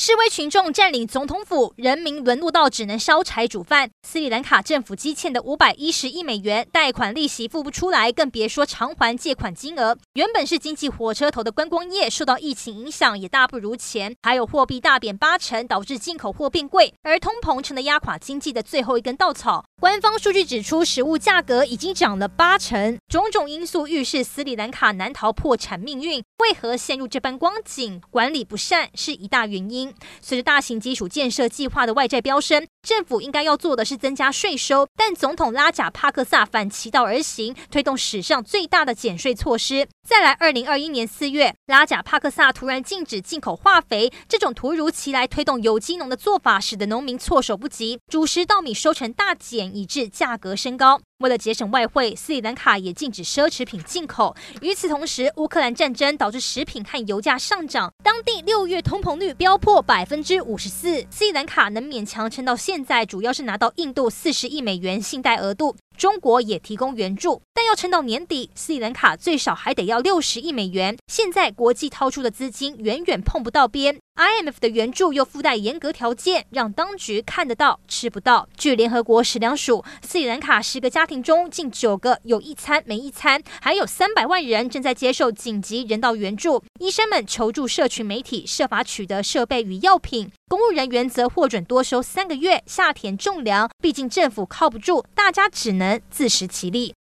示威群众占领总统府，人民沦落到只能烧柴煮饭。斯里兰卡政府积欠的五百一十亿美元贷款利息付不出来，更别说偿还借款金额。原本是经济火车头的观光业受到疫情影响，也大不如前。还有货币大贬八成，导致进口货变贵，而通膨成了压垮经济的最后一根稻草。官方数据指出，食物价格已经涨了八成。种种因素预示斯里兰卡难逃破产命运。为何陷入这般光景？管理不善是一大原因。随着大型基础建设计划的外债飙升，政府应该要做的是增加税收，但总统拉贾帕克萨反其道而行，推动史上最大的减税措施。再来，二零二一年四月，拉贾帕克萨突然禁止进口化肥，这种突如其来推动有机农的做法，使得农民措手不及，主食稻米收成大减，以致价格升高。为了节省外汇，斯里兰卡也禁止奢侈品进口。与此同时，乌克兰战争导致食品和油价上涨，当地六月通膨率飙破百分之五十四。斯里兰卡能勉强撑到现现在，主要是拿到印度四十亿美元信贷额度。中国也提供援助，但要撑到年底，斯里兰卡最少还得要六十亿美元。现在国际掏出的资金远远碰不到边，IMF 的援助又附带严格条件，让当局看得到吃不到。据联合国食粮署，斯里兰卡十个家庭中近九个有一餐没一餐，还有三百万人正在接受紧急人道援助。医生们求助社群媒体，设法取得设备与药品。公务人员则获准多休三个月，下田种粮。毕竟政府靠不住，大家只能自食其力。